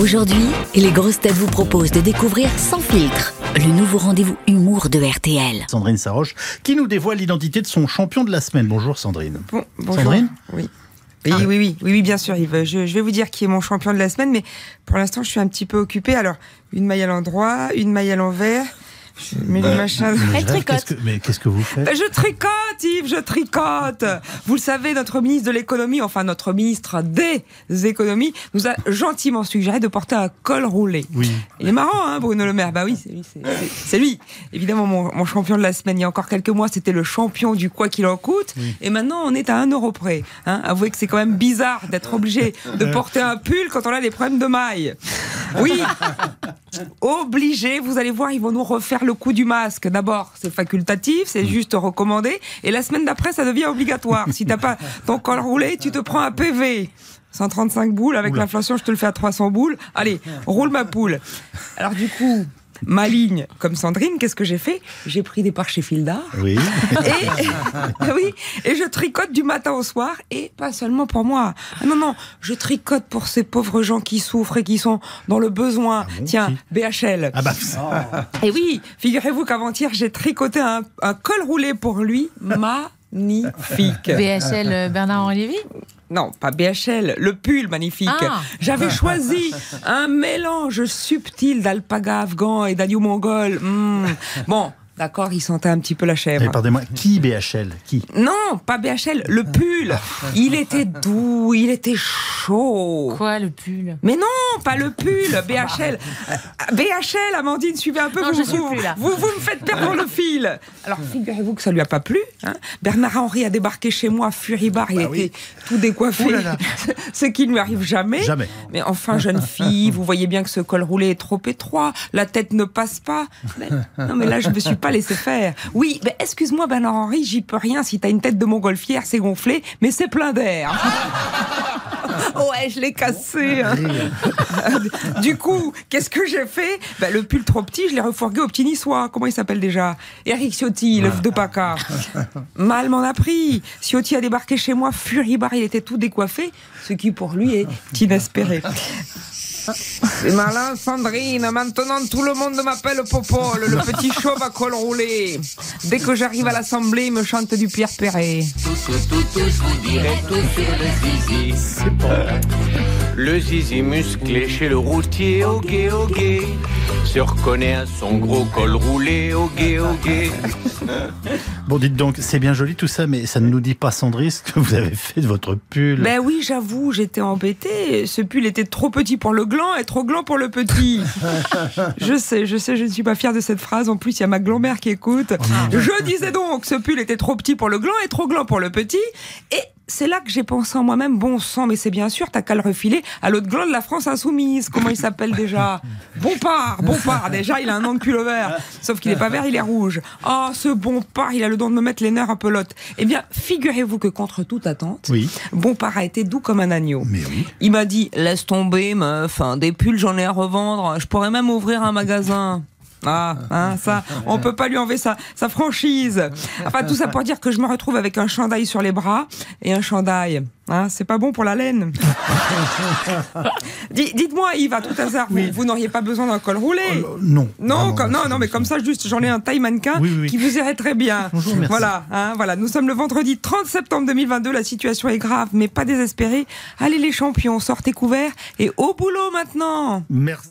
Aujourd'hui, les grosses têtes vous proposent de découvrir Sans filtre, le nouveau rendez-vous humour de RTL. Sandrine Saroche, qui nous dévoile l'identité de son champion de la semaine. Bonjour Sandrine. Bon, bonjour. Sandrine Oui. Oui, oui, oui, oui, oui, bien sûr, Yves. Je, je vais vous dire qui est mon champion de la semaine, mais pour l'instant, je suis un petit peu occupée. Alors, une maille à l'endroit, une maille à l'envers. Je mets le machin. Qu'est-ce que- mais qu'est-ce que vous faites Ben, Je tricote, Yves, je tricote. Vous le savez, notre ministre de l'économie, enfin notre ministre des économies, nous a gentiment suggéré de porter un col roulé. Oui. Il est marrant, hein, Bruno Le Maire. Bah oui, c'est lui. c'est- lui. Évidemment, mon, mon champion de la semaine. Il y a encore quelques mois, c'était le champion du quoi qu'il en coûte. Et maintenant, on est à un euro près. Hein. Avouez que c'est quand même bizarre d'être obligé de porter un pull quand on a des problèmes de maille. Oui. Obligé, vous allez voir, ils vont nous refaire le coup du masque. D'abord, c'est facultatif, c'est juste recommandé. Et la semaine d'après, ça devient obligatoire. Si t'as pas ton col roulé, tu te prends un PV. 135 boules, avec l'inflation, je te le fais à 300 boules. Allez, roule ma poule. Alors du coup, ma ligne, comme Sandrine, qu'est-ce que j'ai fait? J'ai pris des parts chez Filda. Oui. Et, oui, et je tricote du matin au soir, et pas seulement pour moi. Ah non, non, je tricote pour ces pauvres gens qui souffrent et qui sont dans le besoin. bon Tiens, BHL. Ah bah, Et oui, figurez-vous qu'avant-hier, j'ai tricoté un, un col roulé pour lui, magnifique. BHL euh, Bernard-Henri Lévy? Non, pas BHL, le pull magnifique. Ah. J'avais choisi un mélange subtil d'alpaga afghan et d'agneau mongol. Mm. Bon, d'accord, il sentait un petit peu la mais chèvre. pardonnez-moi, qui BHL Qui Non, pas BHL, le pull. Il était doux, il était chaud. Quoi, le pull? Mais non, pas le pull, BHL. Euh, BHL, Amandine, suivez un peu. Non, vous, je suis vous, plus là. vous, vous me faites perdre le fil. Alors, figurez-vous que ça lui a pas plu. hein. Bernard Henry a débarqué chez moi, furibar, il Bah était oui. tout décoiffé. Ouh là là. Ce qui ne lui arrive jamais. Jamais. Mais enfin, jeune fille, vous voyez bien que ce col roulé est trop étroit, la tête ne passe pas. Mais- non, mais là, je me suis pas laissé faire. Oui, mais excuse-moi, Bernard Henry, j'y peux rien. Si t'as une tête de montgolfière, c'est gonflé, mais c'est plein d'air. Ouais, je l'ai cassé. hein. du coup, qu'est-ce que j'ai fait? Ben, Le pull trop petit, je l'ai refourgué au petit niçois. Comment il s'appelle déjà? Eric Ciotti, l'œuf de Paca. Mal m'en a pris. Ciotti a débarqué chez moi, furibar, il était tout décoiffé, ce qui pour lui est inespéré. C'est malin, Sandrine. Maintenant, tout le monde m'appelle Popol, le petit chauve à col roulé. Dès que j'arrive à l'assemblée, il me chante du Pierre Perret. Le zizi musclé chez le routier, au gué, au gué, se reconnaît à son gros col roulé, au gué, au gué. Bon, dites donc, c'est bien joli tout ça, mais ça ne nous dit pas, Sandrine, ce que vous avez fait de votre pull. Ben oui, j'avoue, j'étais embêtée. Ce pull était trop petit pour le gland et trop gland pour le petit. je sais, je sais, je ne suis pas fière de cette phrase. En plus, il y a ma grand-mère qui écoute. je disais donc, ce pull était trop petit pour le gland et trop gland pour le petit. Et c'est là que j'ai pensé en moi-même, bon sang, mais c'est bien sûr, t'as qu'à le refiler à l'autre gland de la France insoumise. Comment il s'appelle déjà Bompard, Bompard. Déjà, il a un nom de pull vert. Sauf qu'il n'est pas vert, il est rouge. Oh, ce Bompard, il a le don de me mettre les nerfs à pelote. Eh bien, figurez-vous que contre toute attente, Oui. Bompard a été doux comme un agneau. Mais oui. Il m'a dit laisse tomber meuf, hein, des pulls j'en ai à revendre, je pourrais même ouvrir un magasin. Ah, hein, ça, on peut pas lui enlever sa, sa franchise. Enfin, tout ça pour dire que je me retrouve avec un chandail sur les bras et un chandail. Hein, c'est pas bon pour la laine. Dites-moi, Yves, à tout hasard, vous, vous n'auriez pas besoin d'un col roulé Euh, non. non, comme- non, non, mais comme ça, juste, j'en ai un taille mannequin Oui, oui, oui. qui vous irait très bien. Bonjour, merci. Voilà, hein, voilà. Nous sommes le vendredi 30 septembre 2022. La situation est grave, mais pas désespérée. Allez, les champions, sortez couverts et au boulot maintenant. Merci.